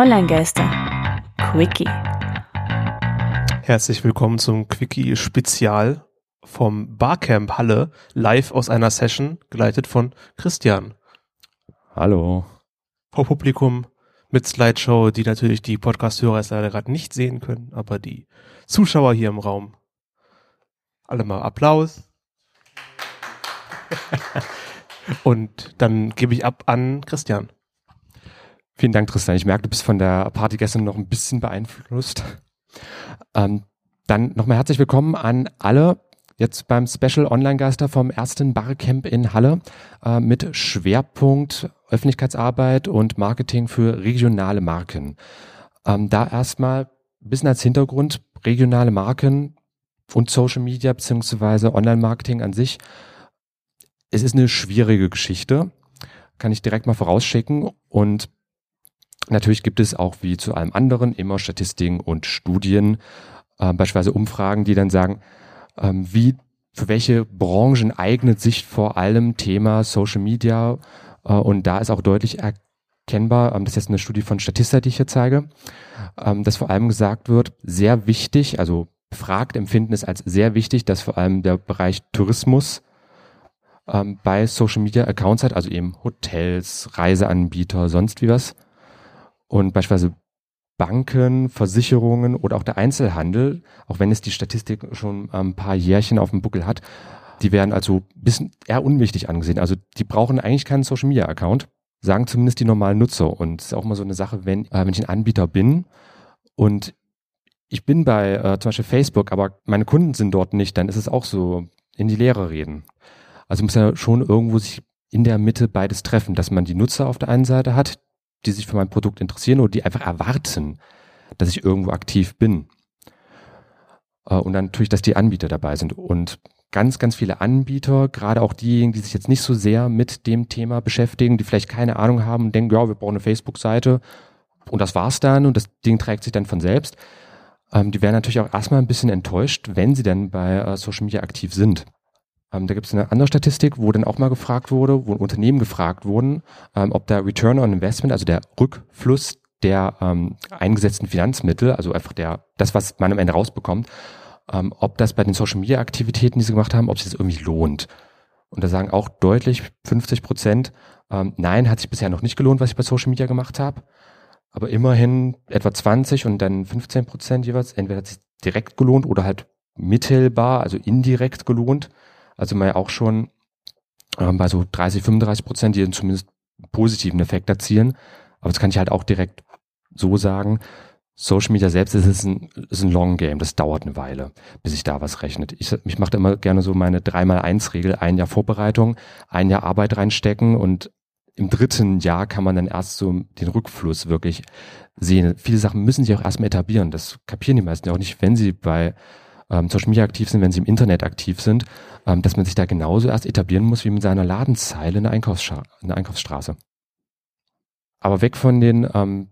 Online-Geister. Quickie. Herzlich willkommen zum Quickie Spezial vom Barcamp Halle, live aus einer Session, geleitet von Christian. Hallo. Vor Publikum mit Slideshow, die natürlich die Podcast-Hörer leider gerade nicht sehen können, aber die Zuschauer hier im Raum. Alle mal Applaus. Und dann gebe ich ab an Christian. Vielen Dank, Tristan. Ich merke, du bist von der Party gestern noch ein bisschen beeinflusst. Ähm, dann nochmal herzlich willkommen an alle jetzt beim Special Online-Geister vom ersten Barcamp in Halle äh, mit Schwerpunkt Öffentlichkeitsarbeit und Marketing für regionale Marken. Ähm, da erstmal ein bisschen als Hintergrund regionale Marken und Social Media beziehungsweise Online-Marketing an sich es ist eine schwierige Geschichte, kann ich direkt mal vorausschicken. Und natürlich gibt es auch wie zu allem anderen immer Statistiken und Studien, äh, beispielsweise Umfragen, die dann sagen, ähm, wie für welche Branchen eignet sich vor allem Thema Social Media. Äh, und da ist auch deutlich erkennbar, ähm, das ist jetzt eine Studie von Statista, die ich hier zeige, ähm, dass vor allem gesagt wird, sehr wichtig, also befragt empfinden es als sehr wichtig, dass vor allem der Bereich Tourismus ähm, bei Social Media Accounts hat, also eben Hotels, Reiseanbieter, sonst wie was. Und beispielsweise Banken, Versicherungen oder auch der Einzelhandel, auch wenn es die Statistik schon ein paar Jährchen auf dem Buckel hat, die werden also bisschen eher unwichtig angesehen. Also die brauchen eigentlich keinen Social Media Account, sagen zumindest die normalen Nutzer. Und es ist auch mal so eine Sache, wenn, äh, wenn ich ein Anbieter bin und ich bin bei äh, zum Beispiel Facebook, aber meine Kunden sind dort nicht, dann ist es auch so in die Leere reden. Also muss ja schon irgendwo sich in der Mitte beides treffen, dass man die Nutzer auf der einen Seite hat, die sich für mein Produkt interessieren oder die einfach erwarten, dass ich irgendwo aktiv bin. Äh, und dann natürlich, dass die Anbieter dabei sind. Und ganz, ganz viele Anbieter, gerade auch diejenigen, die sich jetzt nicht so sehr mit dem Thema beschäftigen, die vielleicht keine Ahnung haben und denken, ja, wir brauchen eine Facebook-Seite und das war's dann und das Ding trägt sich dann von selbst. Ähm, die werden natürlich auch erstmal ein bisschen enttäuscht, wenn sie dann bei äh, Social Media aktiv sind. Ähm, da gibt es eine andere Statistik, wo dann auch mal gefragt wurde, wo Unternehmen gefragt wurden, ähm, ob der Return on Investment, also der Rückfluss der ähm, eingesetzten Finanzmittel, also einfach der das, was man am Ende rausbekommt, ähm, ob das bei den Social Media Aktivitäten, die sie gemacht haben, ob sich das irgendwie lohnt. Und da sagen auch deutlich 50 Prozent, ähm, nein, hat sich bisher noch nicht gelohnt, was ich bei Social Media gemacht habe. Aber immerhin etwa 20 und dann 15 Prozent jeweils, entweder hat sich direkt gelohnt oder halt mittelbar, also indirekt gelohnt. Also man ja auch schon ähm, bei so 30, 35 Prozent, die zumindest positiven Effekt erzielen. Aber das kann ich halt auch direkt so sagen. Social Media selbst ist ein, ist ein Long Game. Das dauert eine Weile, bis sich da was rechnet. Ich, ich mache immer gerne so meine 3x1-Regel. Ein Jahr Vorbereitung, ein Jahr Arbeit reinstecken und im dritten Jahr kann man dann erst so den Rückfluss wirklich sehen. Viele Sachen müssen sich auch erstmal etablieren. Das kapieren die meisten ja auch nicht, wenn sie bei ähm, Social Media aktiv sind, wenn sie im Internet aktiv sind, ähm, dass man sich da genauso erst etablieren muss wie mit seiner Ladenzeile in der, Einkaufsstra in der Einkaufsstraße. Aber weg von den ähm,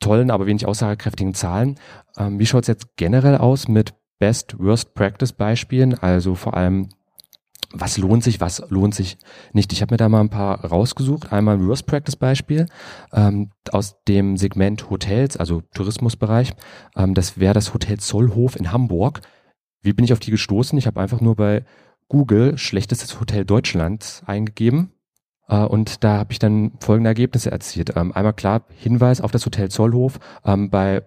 tollen, aber wenig aussagekräftigen Zahlen. Ähm, wie schaut es jetzt generell aus mit Best Worst Practice Beispielen? Also vor allem, was lohnt sich, was lohnt sich nicht? Ich habe mir da mal ein paar rausgesucht. Einmal ein Worst Practice Beispiel ähm, aus dem Segment Hotels, also Tourismusbereich. Ähm, das wäre das Hotel Zollhof in Hamburg. Wie bin ich auf die gestoßen? Ich habe einfach nur bei Google schlechtestes Hotel Deutschlands eingegeben. Äh, und da habe ich dann folgende Ergebnisse erzielt. Ähm, einmal klar Hinweis auf das Hotel Zollhof. Ähm, bei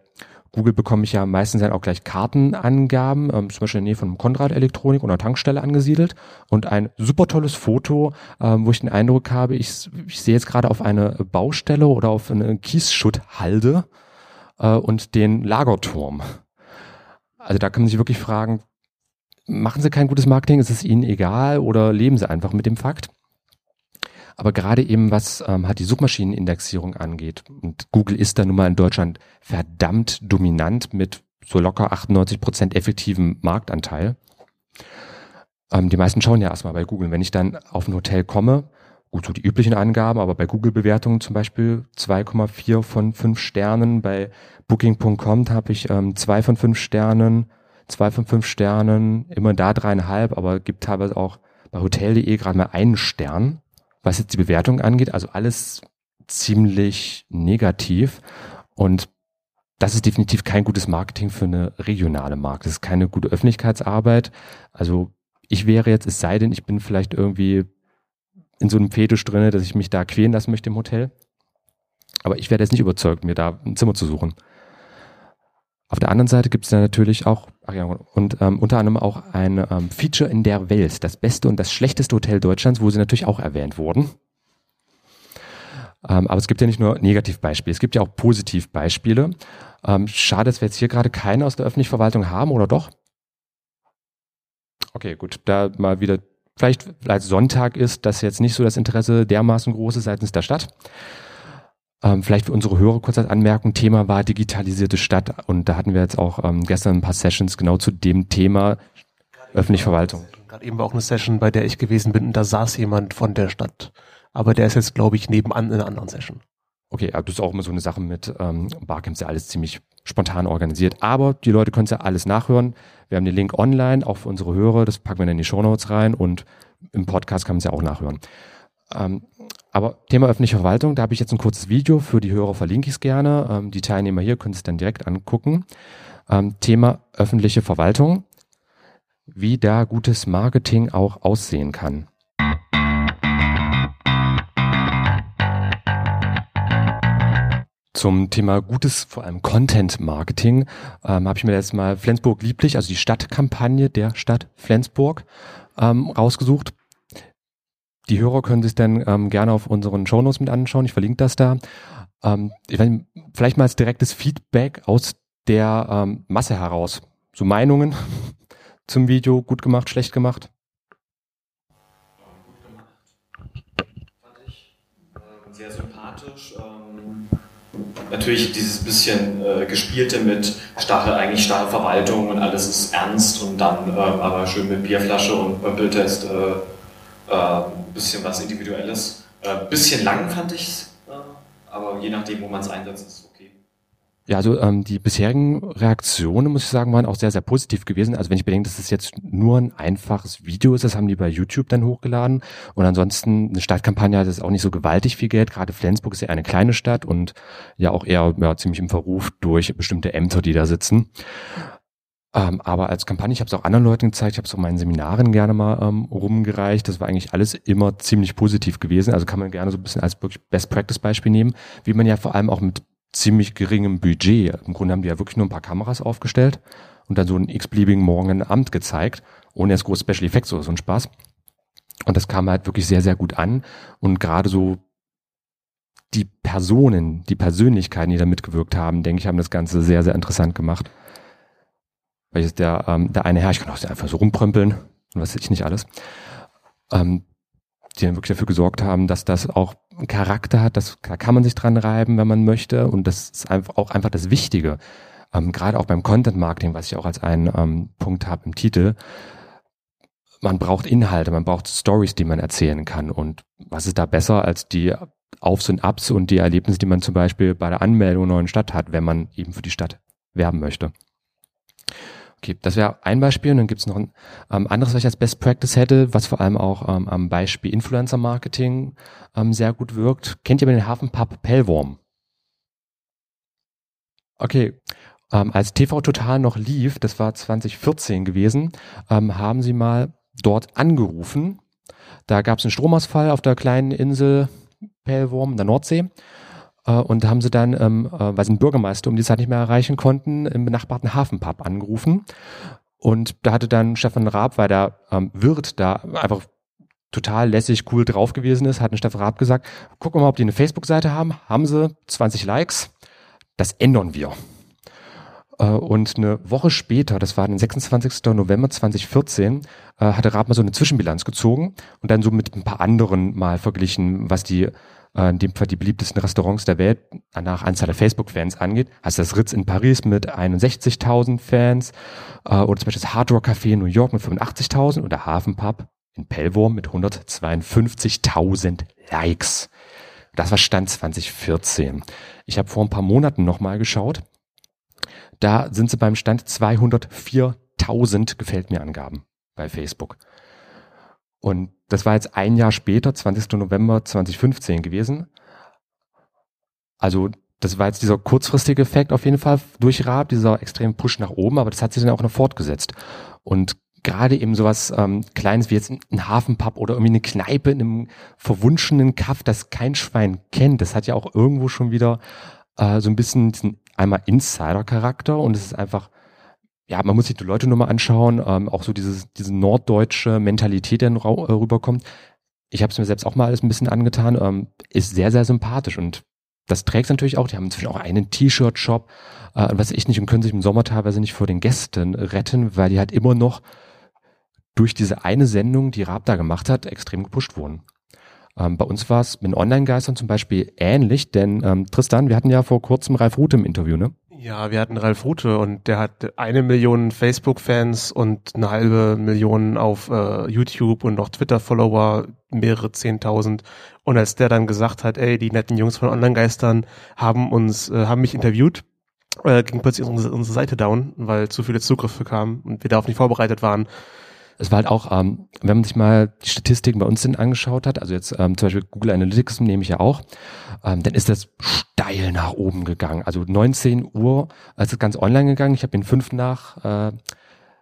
Google bekomme ich ja meistens dann auch gleich Kartenangaben, ähm, zum Beispiel in der Nähe von Konrad Elektronik oder Tankstelle angesiedelt und ein super tolles Foto, ähm, wo ich den Eindruck habe, ich, ich sehe jetzt gerade auf eine Baustelle oder auf eine Kiesschutthalde äh, und den Lagerturm. Also da kann man sich wirklich fragen, machen Sie kein gutes Marketing, ist es Ihnen egal oder leben Sie einfach mit dem Fakt? Aber gerade eben, was ähm, hat die Suchmaschinenindexierung angeht, und Google ist da nun mal in Deutschland verdammt dominant mit so locker 98 Prozent effektivem Marktanteil. Ähm, die meisten schauen ja erstmal bei Google. Wenn ich dann auf ein Hotel komme, gut, so die üblichen Angaben, aber bei Google-Bewertungen zum Beispiel 2,4 von 5 Sternen, bei Booking.com habe ich ähm, 2 von 5 Sternen, zwei von fünf Sternen, immer da dreieinhalb, aber gibt teilweise auch bei Hotel.de gerade mal einen Stern, was jetzt die Bewertung angeht. Also alles ziemlich negativ. Und das ist definitiv kein gutes Marketing für eine regionale Marke. Das ist keine gute Öffentlichkeitsarbeit. Also ich wäre jetzt, es sei denn, ich bin vielleicht irgendwie in so einem Fetisch drinne, dass ich mich da quälen lassen möchte im Hotel. Aber ich werde jetzt nicht überzeugt, mir da ein Zimmer zu suchen. Auf der anderen Seite gibt es dann natürlich auch, ach ja, und ähm, unter anderem auch ein ähm, Feature in der Welt, das beste und das schlechteste Hotel Deutschlands, wo sie natürlich auch erwähnt wurden. Ähm, aber es gibt ja nicht nur Negativbeispiele, es gibt ja auch Positivbeispiele. Ähm, schade, dass wir jetzt hier gerade keine aus der öffentlichen Verwaltung haben, oder doch? Okay, gut, da mal wieder, vielleicht als Sonntag ist das jetzt nicht so das Interesse dermaßen große seitens der Stadt. Ähm, vielleicht für unsere Hörer kurz als Anmerkung, Thema war digitalisierte Stadt und da hatten wir jetzt auch ähm, gestern ein paar Sessions genau zu dem Thema öffentliche Verwaltung. Gerade eben war auch eine Session, bei der ich gewesen bin und da saß jemand von der Stadt. Aber der ist jetzt, glaube ich, nebenan in einer anderen Session. Okay, aber das ist auch immer so eine Sache mit ähm, Barcamps, ja alles ziemlich spontan organisiert. Aber die Leute können es ja alles nachhören. Wir haben den Link online, auch für unsere Hörer, das packen wir dann in die Show Notes rein und im Podcast kann man es ja auch nachhören. Ähm, aber Thema öffentliche Verwaltung, da habe ich jetzt ein kurzes Video für die Hörer, verlinke ich es gerne. Ähm, die Teilnehmer hier können es dann direkt angucken. Ähm, Thema öffentliche Verwaltung, wie da gutes Marketing auch aussehen kann. Zum Thema gutes, vor allem Content-Marketing, ähm, habe ich mir jetzt mal Flensburg lieblich, also die Stadtkampagne der Stadt Flensburg, ähm, rausgesucht. Die Hörer können sich dann ähm, gerne auf unseren Shownotes mit anschauen. Ich verlinke das da. Ähm, ich weiß, vielleicht mal als direktes Feedback aus der ähm, Masse heraus. So Meinungen zum Video, gut gemacht, schlecht gemacht. Äh, sehr sympathisch. Ähm, natürlich dieses bisschen äh, gespielte mit Stachel, eigentlich starre Verwaltung und alles ist ernst und dann äh, aber schön mit Bierflasche und Bildtest äh, ein äh, bisschen was Individuelles. Ein äh, bisschen lang fand ich es, äh, aber je nachdem, wo man es einsetzt, ist es okay. Ja, also ähm, die bisherigen Reaktionen, muss ich sagen, waren auch sehr, sehr positiv gewesen. Also wenn ich bedenke, dass es jetzt nur ein einfaches Video ist, das haben die bei YouTube dann hochgeladen. Und ansonsten eine Stadtkampagne hat es auch nicht so gewaltig viel Geld. Gerade Flensburg ist ja eine kleine Stadt und ja auch eher ja, ziemlich im Verruf durch bestimmte Ämter, die da sitzen. Ähm, aber als Kampagne, ich habe es auch anderen Leuten gezeigt, ich habe es auch meinen Seminaren gerne mal ähm, rumgereicht. Das war eigentlich alles immer ziemlich positiv gewesen. Also kann man gerne so ein bisschen als wirklich Best Practice Beispiel nehmen, wie man ja vor allem auch mit ziemlich geringem Budget, im Grunde haben die ja wirklich nur ein paar Kameras aufgestellt und dann so einen x-beliebigen Morgen Amt gezeigt, ohne jetzt große Special Effects oder so ein Spaß. Und das kam halt wirklich sehr, sehr gut an. Und gerade so die Personen, die Persönlichkeiten, die da mitgewirkt haben, denke ich, haben das Ganze sehr, sehr interessant gemacht. Weil jetzt der, ähm, der eine Herr, ich kann auch einfach so rumprömpeln und was weiß ich nicht alles, ähm, die dann wirklich dafür gesorgt haben, dass das auch einen Charakter hat, das, da kann man sich dran reiben, wenn man möchte und das ist einfach auch einfach das Wichtige. Ähm, Gerade auch beim Content Marketing, was ich auch als einen ähm, Punkt habe im Titel, man braucht Inhalte, man braucht Stories, die man erzählen kann und was ist da besser als die Aufs und Abs und die Erlebnisse, die man zum Beispiel bei der Anmeldung einer neuen Stadt hat, wenn man eben für die Stadt werben möchte. Okay, das wäre ein Beispiel. Und dann gibt es noch ein ähm, anderes, was ich als Best Practice hätte, was vor allem auch ähm, am Beispiel Influencer Marketing ähm, sehr gut wirkt. Kennt ihr den Hafenpub Pellworm? Okay, ähm, als TV Total noch lief, das war 2014 gewesen, ähm, haben sie mal dort angerufen. Da gab es einen Stromausfall auf der kleinen Insel Pellworm in der Nordsee. Äh, und haben sie dann, ähm, äh, weil sie einen Bürgermeister um die Zeit nicht mehr erreichen konnten, im benachbarten Hafenpub angerufen. Und da hatte dann Stefan Raab, weil der ähm, Wirt da einfach total lässig, cool drauf gewesen ist, hat Stefan Raab gesagt, wir mal, ob die eine Facebook-Seite haben. Haben sie 20 Likes. Das ändern wir. Äh, und eine Woche später, das war den 26. November 2014, äh, hatte Raab mal so eine Zwischenbilanz gezogen und dann so mit ein paar anderen mal verglichen, was die äh, in dem Fall die beliebtesten Restaurants der Welt nach Anzahl der Facebook-Fans angeht. Hast das Ritz in Paris mit 61.000 Fans äh, oder zum Beispiel das Hard Rock Café in New York mit 85.000 oder Hafenpub in Pellworm mit 152.000 Likes. Das war Stand 2014. Ich habe vor ein paar Monaten nochmal geschaut. Da sind sie beim Stand 204.000 gefällt mir Angaben bei Facebook. Und das war jetzt ein Jahr später, 20. November 2015 gewesen. Also das war jetzt dieser kurzfristige Effekt auf jeden Fall durch Raab, dieser extreme Push nach oben, aber das hat sich dann auch noch fortgesetzt. Und gerade eben sowas ähm, Kleines wie jetzt ein Hafenpub oder irgendwie eine Kneipe in einem verwunschenen Kaff, das kein Schwein kennt, das hat ja auch irgendwo schon wieder äh, so ein bisschen diesen einmal Insider-Charakter und es ist einfach, ja, man muss sich die Leute nur mal anschauen, ähm, auch so dieses, diese norddeutsche Mentalität, die äh, rüberkommt. Ich habe es mir selbst auch mal alles ein bisschen angetan, ähm, ist sehr, sehr sympathisch und das trägt natürlich auch. Die haben inzwischen auch einen T-Shirt-Shop, äh, was ich nicht und können sich im Sommer teilweise nicht vor den Gästen retten, weil die halt immer noch durch diese eine Sendung, die Raab da gemacht hat, extrem gepusht wurden. Ähm, bei uns war es mit Online-Geistern zum Beispiel ähnlich, denn ähm, Tristan, wir hatten ja vor kurzem Ralf Rute im Interview, ne? Ja, wir hatten Ralf Rute und der hat eine Million Facebook-Fans und eine halbe Million auf äh, YouTube und noch Twitter-Follower, mehrere Zehntausend. Und als der dann gesagt hat, ey, die netten Jungs von Online-Geistern haben uns, äh, haben mich interviewt, äh, ging plötzlich unsere, unsere Seite down, weil zu viele Zugriffe kamen und wir darauf nicht vorbereitet waren es war halt auch, ähm, wenn man sich mal die Statistiken bei uns denn angeschaut hat, also jetzt ähm, zum Beispiel Google Analytics nehme ich ja auch, ähm, dann ist das steil nach oben gegangen. Also 19 Uhr, als es ganz online gegangen, ich habe ihn fünf nach äh,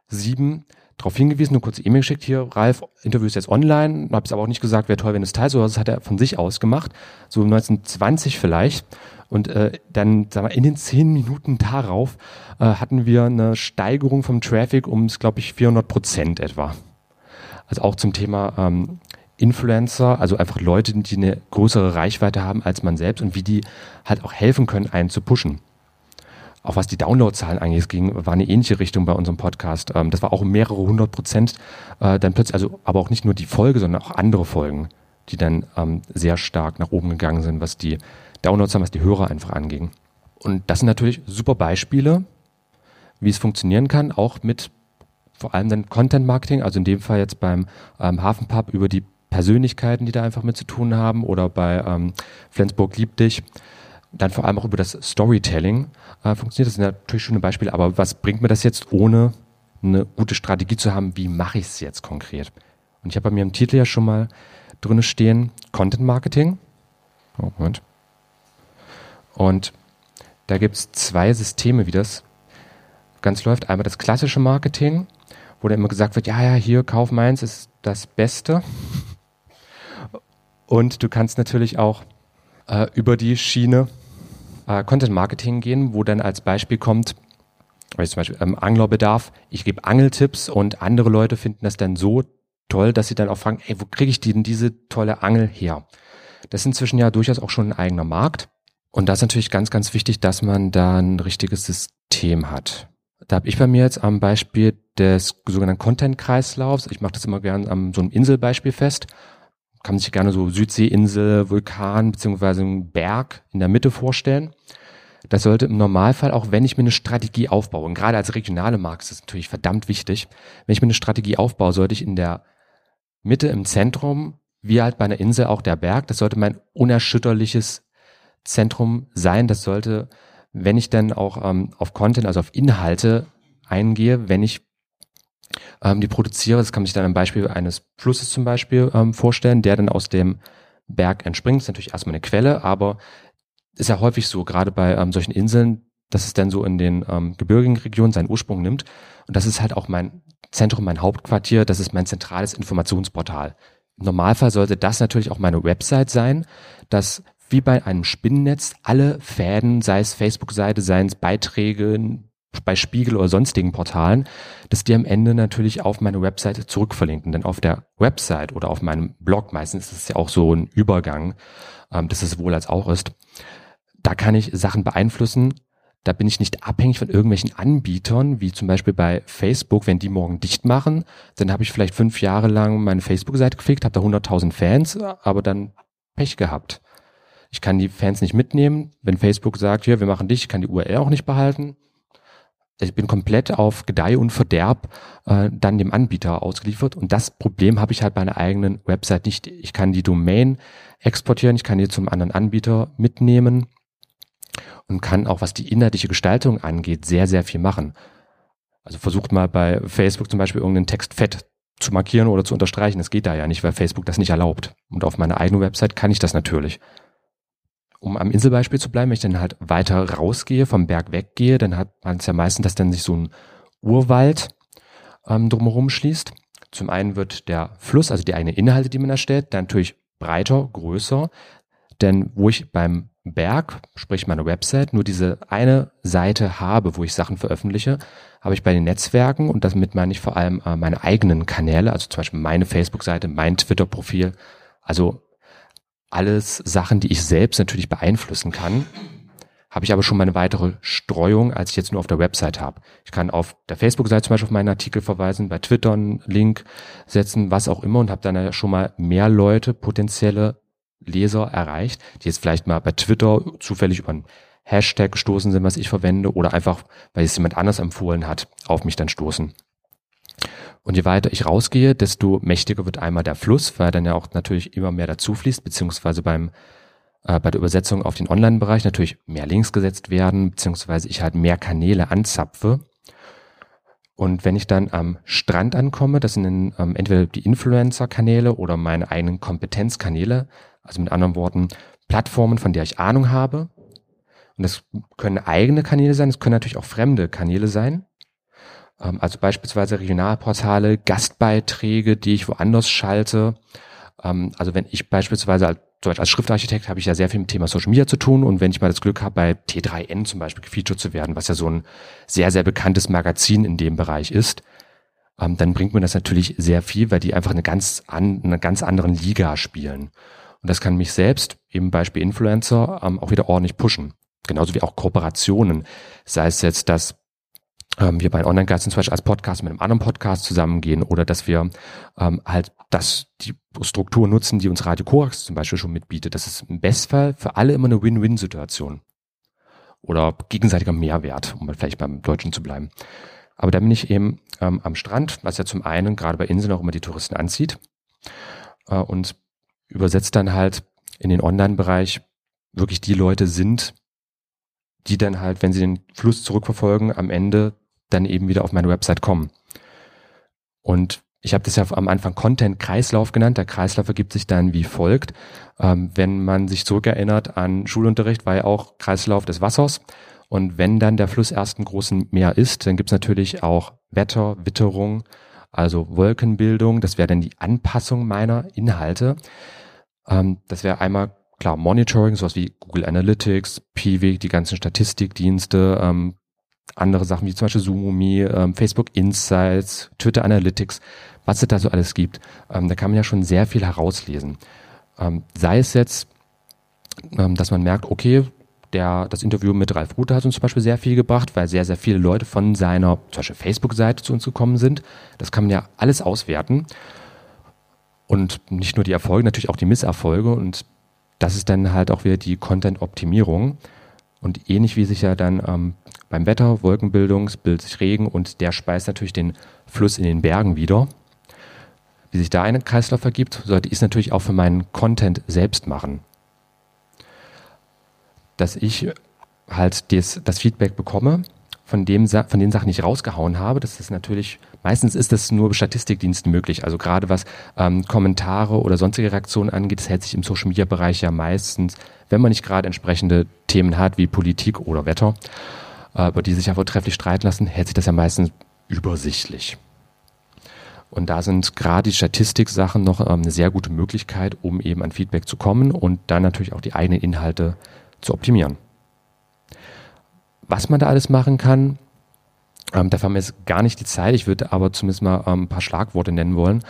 sieben darauf hingewiesen, eine kurze E-Mail geschickt, hier, Ralf, Interview ist jetzt online, habe es aber auch nicht gesagt, wäre toll, wenn es teilst, oder das hat er von sich aus gemacht, so 1920 vielleicht. Und äh, dann, sagen wir, in den zehn Minuten darauf äh, hatten wir eine Steigerung vom Traffic um, glaube ich, 400 Prozent etwa. Also auch zum Thema ähm, Influencer, also einfach Leute, die eine größere Reichweite haben als man selbst und wie die halt auch helfen können, einen zu pushen. Auch was die Downloadzahlen angeht, ging, war eine ähnliche Richtung bei unserem Podcast. Ähm, das war auch mehrere hundert Prozent. Äh, dann plötzlich, also aber auch nicht nur die Folge, sondern auch andere Folgen, die dann ähm, sehr stark nach oben gegangen sind, was die Downloads haben, was die Hörer einfach anging. Und das sind natürlich super Beispiele, wie es funktionieren kann, auch mit vor allem dann Content Marketing, also in dem Fall jetzt beim ähm, Hafenpub über die Persönlichkeiten, die da einfach mit zu tun haben, oder bei ähm, Flensburg liebt dich, dann vor allem auch über das Storytelling äh, funktioniert. Das sind natürlich schöne Beispiele, aber was bringt mir das jetzt, ohne eine gute Strategie zu haben, wie mache ich es jetzt konkret? Und ich habe bei mir im Titel ja schon mal drinne stehen, Content Marketing. Oh, Moment. Und da gibt es zwei Systeme, wie das ganz läuft. Einmal das klassische Marketing, wo dann immer gesagt wird, ja, ja, hier, kauf meins, ist das Beste. Und du kannst natürlich auch äh, über die Schiene äh, Content Marketing gehen, wo dann als Beispiel kommt, weil zum Beispiel ähm, Anglerbedarf, ich gebe Angeltipps und andere Leute finden das dann so toll, dass sie dann auch fragen, ey, wo kriege ich denn diese tolle Angel her? Das ist inzwischen ja durchaus auch schon ein eigener Markt. Und da ist natürlich ganz, ganz wichtig, dass man da ein richtiges System hat. Da habe ich bei mir jetzt am Beispiel des sogenannten Content-Kreislaufs, ich mache das immer gerne am so einem Inselbeispiel fest, kann man sich gerne so Südseeinsel, Vulkan beziehungsweise einen Berg in der Mitte vorstellen. Das sollte im Normalfall, auch wenn ich mir eine Strategie aufbaue, und gerade als regionale Markt ist das natürlich verdammt wichtig, wenn ich mir eine Strategie aufbaue, sollte ich in der Mitte im Zentrum, wie halt bei einer Insel auch der Berg, das sollte mein unerschütterliches Zentrum sein. Das sollte, wenn ich dann auch ähm, auf Content, also auf Inhalte eingehe, wenn ich ähm, die produziere, das kann man sich dann am Beispiel eines Flusses zum Beispiel ähm, vorstellen, der dann aus dem Berg entspringt. Das ist natürlich erstmal eine Quelle, aber ist ja häufig so, gerade bei ähm, solchen Inseln, dass es dann so in den ähm, gebirgigen Regionen seinen Ursprung nimmt. Und das ist halt auch mein Zentrum, mein Hauptquartier, das ist mein zentrales Informationsportal. Im Normalfall sollte das natürlich auch meine Website sein, dass wie bei einem Spinnennetz alle Fäden, sei es Facebook-Seite, seien es Beiträge bei Spiegel oder sonstigen Portalen, dass die am Ende natürlich auf meine Webseite zurückverlinken. Denn auf der Website oder auf meinem Blog, meistens ist es ja auch so ein Übergang, ähm, dass es wohl als auch ist, da kann ich Sachen beeinflussen. Da bin ich nicht abhängig von irgendwelchen Anbietern, wie zum Beispiel bei Facebook, wenn die morgen dicht machen, dann habe ich vielleicht fünf Jahre lang meine Facebook-Seite gefickt, habe da 100.000 Fans, aber dann Pech gehabt. Ich kann die Fans nicht mitnehmen. Wenn Facebook sagt, hier, wir machen dich, ich kann die URL auch nicht behalten. Ich bin komplett auf Gedeih und Verderb äh, dann dem Anbieter ausgeliefert. Und das Problem habe ich halt bei einer eigenen Website nicht. Ich kann die Domain exportieren, ich kann die zum anderen Anbieter mitnehmen und kann auch, was die inhaltliche Gestaltung angeht, sehr, sehr viel machen. Also versucht mal bei Facebook zum Beispiel irgendeinen Text fett zu markieren oder zu unterstreichen. Das geht da ja nicht, weil Facebook das nicht erlaubt. Und auf meiner eigenen Website kann ich das natürlich. Um am Inselbeispiel zu bleiben, wenn ich dann halt weiter rausgehe, vom Berg weggehe, dann hat man es ja meistens, dass dann sich so ein Urwald ähm, drumherum schließt. Zum einen wird der Fluss, also die eigenen Inhalte, die man erstellt, dann natürlich breiter, größer. Denn wo ich beim Berg, sprich meine Website, nur diese eine Seite habe, wo ich Sachen veröffentliche, habe ich bei den Netzwerken, und damit meine ich vor allem äh, meine eigenen Kanäle, also zum Beispiel meine Facebook-Seite, mein Twitter-Profil, also alles Sachen, die ich selbst natürlich beeinflussen kann, habe ich aber schon mal eine weitere Streuung, als ich jetzt nur auf der Website habe. Ich kann auf der Facebook-Seite zum Beispiel auf meinen Artikel verweisen, bei Twitter einen Link setzen, was auch immer und habe dann ja schon mal mehr Leute, potenzielle Leser erreicht, die jetzt vielleicht mal bei Twitter zufällig über einen Hashtag gestoßen sind, was ich verwende, oder einfach, weil es jemand anders empfohlen hat, auf mich dann stoßen. Und je weiter ich rausgehe, desto mächtiger wird einmal der Fluss, weil dann ja auch natürlich immer mehr dazu fließt, beziehungsweise beim äh, bei der Übersetzung auf den Online-Bereich natürlich mehr Links gesetzt werden, beziehungsweise ich halt mehr Kanäle anzapfe. Und wenn ich dann am Strand ankomme, das sind dann, ähm, entweder die Influencer-Kanäle oder meine eigenen Kompetenzkanäle, also mit anderen Worten Plattformen, von der ich Ahnung habe. Und das können eigene Kanäle sein, es können natürlich auch fremde Kanäle sein. Ähm, also beispielsweise Regionalportale, Gastbeiträge, die ich woanders schalte. Ähm, also wenn ich beispielsweise als, als Schriftarchitekt habe ich ja sehr viel mit Thema Social Media zu tun und wenn ich mal das Glück habe, bei T3N zum Beispiel gefeatured zu werden, was ja so ein sehr, sehr bekanntes Magazin in dem Bereich ist, ähm, dann bringt mir das natürlich sehr viel, weil die einfach eine ganz, an, eine ganz anderen Liga spielen. Und das kann mich selbst, eben Beispiel Influencer, auch wieder ordentlich pushen. Genauso wie auch Kooperationen. Sei es jetzt, dass ähm, wir bei Online-Geistern zum Beispiel als Podcast mit einem anderen Podcast zusammengehen oder dass wir ähm, halt das, die Struktur nutzen, die uns Radio Korax zum Beispiel schon mitbietet. Das ist im Bestfall für alle immer eine Win-Win-Situation. Oder gegenseitiger Mehrwert, um vielleicht beim Deutschen zu bleiben. Aber da bin ich eben ähm, am Strand, was ja zum einen gerade bei Inseln auch immer die Touristen anzieht äh, und übersetzt dann halt in den Online-Bereich wirklich die Leute sind, die dann halt, wenn sie den Fluss zurückverfolgen, am Ende dann eben wieder auf meine Website kommen. Und ich habe das ja am Anfang Content-Kreislauf genannt. Der Kreislauf ergibt sich dann wie folgt. Ähm, wenn man sich zurückerinnert an Schulunterricht, war ja auch Kreislauf des Wassers. Und wenn dann der Fluss erst einen großen Meer ist, dann gibt's natürlich auch Wetter, Witterung, also Wolkenbildung. Das wäre dann die Anpassung meiner Inhalte. Ähm, das wäre einmal klar Monitoring, sowas wie Google Analytics, Piwik, die ganzen Statistikdienste, ähm, andere Sachen wie zum Beispiel Zoomomi, ähm, Facebook Insights, Twitter Analytics, was es da so alles gibt. Ähm, da kann man ja schon sehr viel herauslesen. Ähm, sei es jetzt, ähm, dass man merkt, okay, der, das Interview mit Ralf Rute hat uns zum Beispiel sehr viel gebracht, weil sehr, sehr viele Leute von seiner Facebook-Seite zu uns gekommen sind. Das kann man ja alles auswerten. Und nicht nur die Erfolge, natürlich auch die Misserfolge. Und das ist dann halt auch wieder die Content-Optimierung. Und ähnlich wie sich ja dann ähm, beim Wetter, Wolkenbildung, bildet sich Regen und der speist natürlich den Fluss in den Bergen wieder. Wie sich da ein Kreislauf ergibt, sollte ich es natürlich auch für meinen Content selbst machen. Dass ich halt das, das Feedback bekomme von, dem, von den Sachen, ich rausgehauen habe. Das ist natürlich, meistens ist das nur Statistikdiensten möglich. Also gerade was ähm, Kommentare oder sonstige Reaktionen angeht, das hält sich im Social Media Bereich ja meistens, wenn man nicht gerade entsprechende Themen hat wie Politik oder Wetter, äh, über die sich ja vortrefflich streiten lassen, hält sich das ja meistens übersichtlich. Und da sind gerade die Statistik-Sachen noch ähm, eine sehr gute Möglichkeit, um eben an Feedback zu kommen und dann natürlich auch die eigenen Inhalte zu optimieren. Was man da alles machen kann, ähm, dafür haben wir jetzt gar nicht die Zeit. Ich würde aber zumindest mal ähm, ein paar Schlagworte nennen wollen.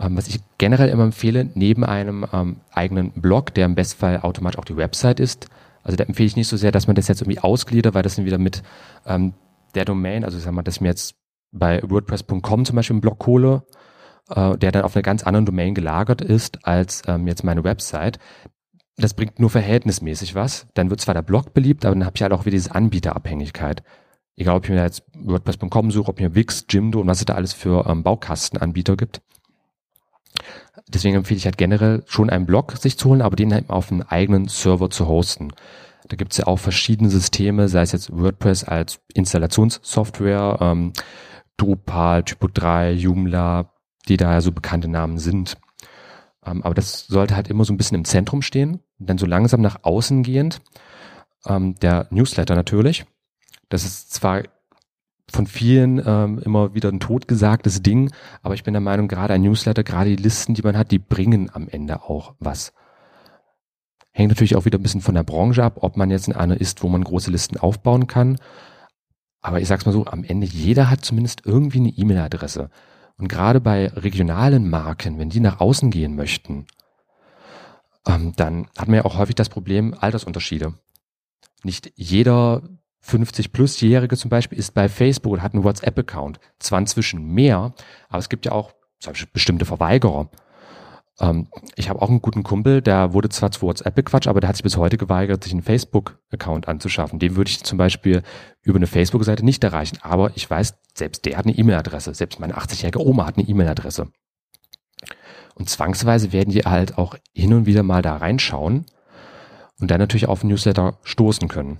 Ähm, was ich generell immer empfehle, neben einem ähm, eigenen Blog, der im Bestfall automatisch auch die Website ist, also da empfehle ich nicht so sehr, dass man das jetzt irgendwie ausgliedert, weil das dann wieder mit ähm, der Domain, also ich sag mal, dass mir jetzt bei WordPress.com zum Beispiel einen Blog hole, äh, der dann auf einer ganz anderen Domain gelagert ist als ähm, jetzt meine Website das bringt nur verhältnismäßig was. Dann wird zwar der Blog beliebt, aber dann habe ich halt auch wieder diese Anbieterabhängigkeit. Egal, ob ich mir jetzt WordPress.com suche, ob ich mir Wix, Jimdo und was es da alles für ähm, Baukastenanbieter gibt. Deswegen empfehle ich halt generell schon einen Blog sich zu holen, aber den halt auf einem eigenen Server zu hosten. Da gibt es ja auch verschiedene Systeme, sei es jetzt WordPress als Installationssoftware, ähm, Drupal, Typo 3, Joomla, die da ja so bekannte Namen sind. Ähm, aber das sollte halt immer so ein bisschen im Zentrum stehen. Dann so langsam nach außen gehend. Ähm, der Newsletter natürlich. Das ist zwar von vielen ähm, immer wieder ein totgesagtes Ding, aber ich bin der Meinung, gerade ein Newsletter, gerade die Listen, die man hat, die bringen am Ende auch was. Hängt natürlich auch wieder ein bisschen von der Branche ab, ob man jetzt in einer ist, wo man große Listen aufbauen kann. Aber ich sag's mal so, am Ende jeder hat zumindest irgendwie eine E-Mail-Adresse. Und gerade bei regionalen Marken, wenn die nach außen gehen möchten, ähm, dann hat man ja auch häufig das Problem Altersunterschiede. Nicht jeder 50-plus-Jährige zum Beispiel ist bei Facebook und hat einen WhatsApp-Account. Zwar inzwischen mehr, aber es gibt ja auch bestimmte Verweigerer. Ähm, ich habe auch einen guten Kumpel, der wurde zwar zu WhatsApp bequatscht, aber der hat sich bis heute geweigert, sich einen Facebook-Account anzuschaffen. Den würde ich zum Beispiel über eine Facebook-Seite nicht erreichen. Aber ich weiß, selbst der hat eine E-Mail-Adresse. Selbst meine 80-jährige Oma hat eine E-Mail-Adresse. Und zwangsweise werden die halt auch hin und wieder mal da reinschauen und dann natürlich auf Newsletter stoßen können.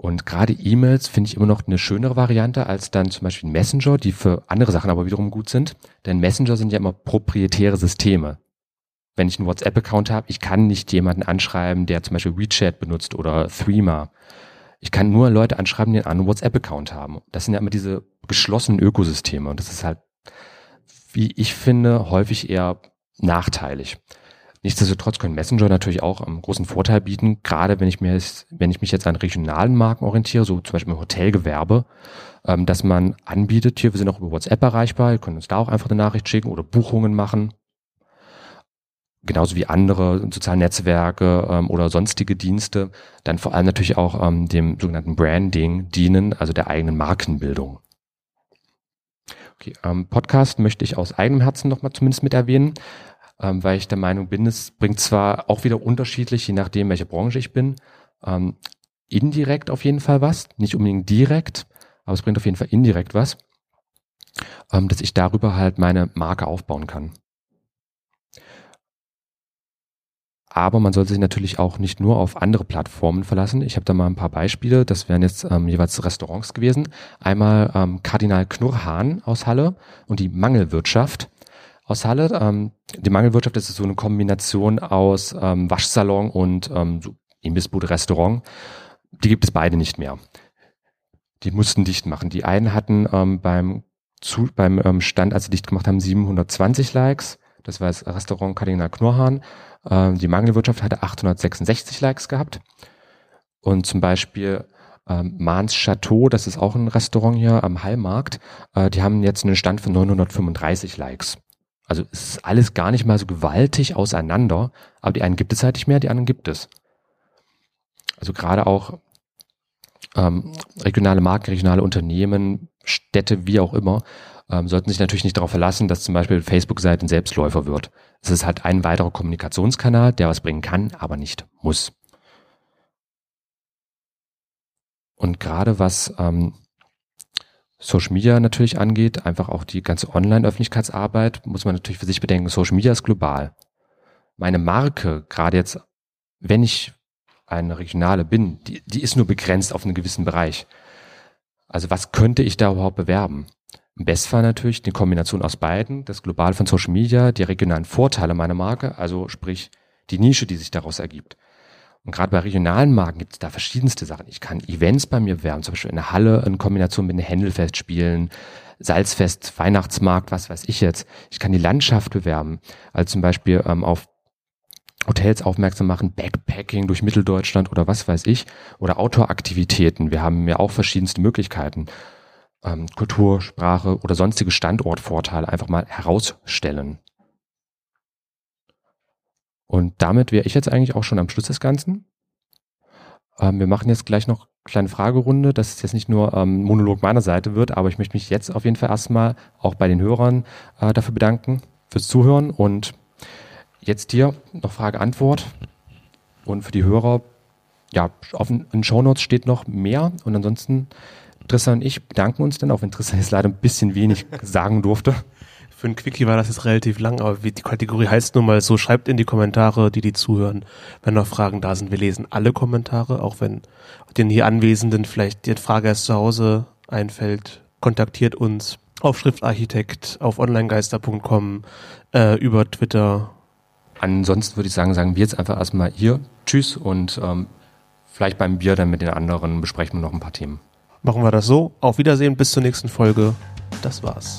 Und gerade E-Mails finde ich immer noch eine schönere Variante als dann zum Beispiel Messenger, die für andere Sachen aber wiederum gut sind. Denn Messenger sind ja immer proprietäre Systeme. Wenn ich einen WhatsApp-Account habe, ich kann nicht jemanden anschreiben, der zum Beispiel WeChat benutzt oder Threema. Ich kann nur Leute anschreiben, die einen WhatsApp-Account haben. Das sind ja immer diese geschlossenen Ökosysteme. Und das ist halt, wie ich finde, häufig eher nachteilig. Nichtsdestotrotz können Messenger natürlich auch einen großen Vorteil bieten, gerade wenn ich mir wenn ich mich jetzt an regionalen Marken orientiere, so zum Beispiel Hotelgewerbe, ähm, dass man anbietet, hier, wir sind auch über WhatsApp erreichbar, ihr könnt uns da auch einfach eine Nachricht schicken oder Buchungen machen. Genauso wie andere soziale Netzwerke ähm, oder sonstige Dienste, dann vor allem natürlich auch ähm, dem sogenannten Branding dienen, also der eigenen Markenbildung. Okay, ähm, Podcast möchte ich aus eigenem Herzen nochmal zumindest mit erwähnen ähm, weil ich der Meinung bin, es bringt zwar auch wieder unterschiedlich, je nachdem, welche Branche ich bin, ähm, indirekt auf jeden Fall was, nicht unbedingt direkt, aber es bringt auf jeden Fall indirekt was, ähm, dass ich darüber halt meine Marke aufbauen kann. Aber man sollte sich natürlich auch nicht nur auf andere Plattformen verlassen. Ich habe da mal ein paar Beispiele. Das wären jetzt ähm, jeweils Restaurants gewesen. Einmal ähm, Kardinal Knurrhahn aus Halle und die Mangelwirtschaft aus Halle. Ähm, die Mangelwirtschaft ist so eine Kombination aus ähm, Waschsalon und ähm, so Imbissbude, Restaurant. Die gibt es beide nicht mehr. Die mussten dicht machen. Die einen hatten ähm, beim, zu, beim ähm, Stand, als sie dicht gemacht haben, 720 Likes. Das war das Restaurant Kardinal Knorrhahn. Ähm, die Mangelwirtschaft hatte 866 Likes gehabt. Und zum Beispiel ähm, Mahns Chateau, das ist auch ein Restaurant hier am Hallmarkt, äh, die haben jetzt einen Stand von 935 Likes. Also es ist alles gar nicht mal so gewaltig auseinander, aber die einen gibt es halt nicht mehr, die anderen gibt es. Also gerade auch ähm, regionale Marken, regionale Unternehmen, Städte, wie auch immer, ähm, sollten sich natürlich nicht darauf verlassen, dass zum Beispiel Facebook-Seite ein Selbstläufer wird. Es ist halt ein weiterer Kommunikationskanal, der was bringen kann, aber nicht muss. Und gerade was ähm, Social Media natürlich angeht, einfach auch die ganze Online-Öffentlichkeitsarbeit, muss man natürlich für sich bedenken, Social Media ist global. Meine Marke, gerade jetzt, wenn ich eine regionale bin, die, die ist nur begrenzt auf einen gewissen Bereich. Also was könnte ich da überhaupt bewerben? Im Bestfall natürlich die Kombination aus beiden, das Global von Social Media, die regionalen Vorteile meiner Marke, also sprich die Nische, die sich daraus ergibt. Und gerade bei regionalen Marken gibt es da verschiedenste Sachen. Ich kann Events bei mir werben, zum Beispiel in der Halle in Kombination mit einem Händelfest spielen, Salzfest, Weihnachtsmarkt, was weiß ich jetzt. Ich kann die Landschaft bewerben, also zum Beispiel ähm, auf Hotels aufmerksam machen, Backpacking durch Mitteldeutschland oder was weiß ich, oder Outdoor-Aktivitäten. Wir haben ja auch verschiedenste Möglichkeiten. Ähm, Kultur, Sprache oder sonstige Standortvorteile einfach mal herausstellen. Und damit wäre ich jetzt eigentlich auch schon am Schluss des Ganzen. Ähm, wir machen jetzt gleich noch eine kleine Fragerunde, dass es jetzt nicht nur ähm, Monolog meiner Seite wird, aber ich möchte mich jetzt auf jeden Fall erstmal auch bei den Hörern äh, dafür bedanken, fürs Zuhören und jetzt hier noch Frage-Antwort. Und für die Hörer, ja, auf den Shownotes steht noch mehr und ansonsten Tristan und ich bedanken uns dann, auch wenn Tristan jetzt leider ein bisschen wenig sagen durfte. Für ein Quickie war das jetzt relativ lang, aber wie die Kategorie heißt nun mal so, schreibt in die Kommentare, die die zuhören, wenn noch Fragen da sind. Wir lesen alle Kommentare, auch wenn den hier Anwesenden vielleicht die Frage erst zu Hause einfällt. Kontaktiert uns. auf Schriftarchitekt, auf onlinegeister.com, äh, über Twitter. Ansonsten würde ich sagen, sagen wir jetzt einfach erstmal hier Tschüss und ähm, vielleicht beim Bier dann mit den anderen besprechen wir noch ein paar Themen. Machen wir das so. Auf Wiedersehen, bis zur nächsten Folge. Das war's.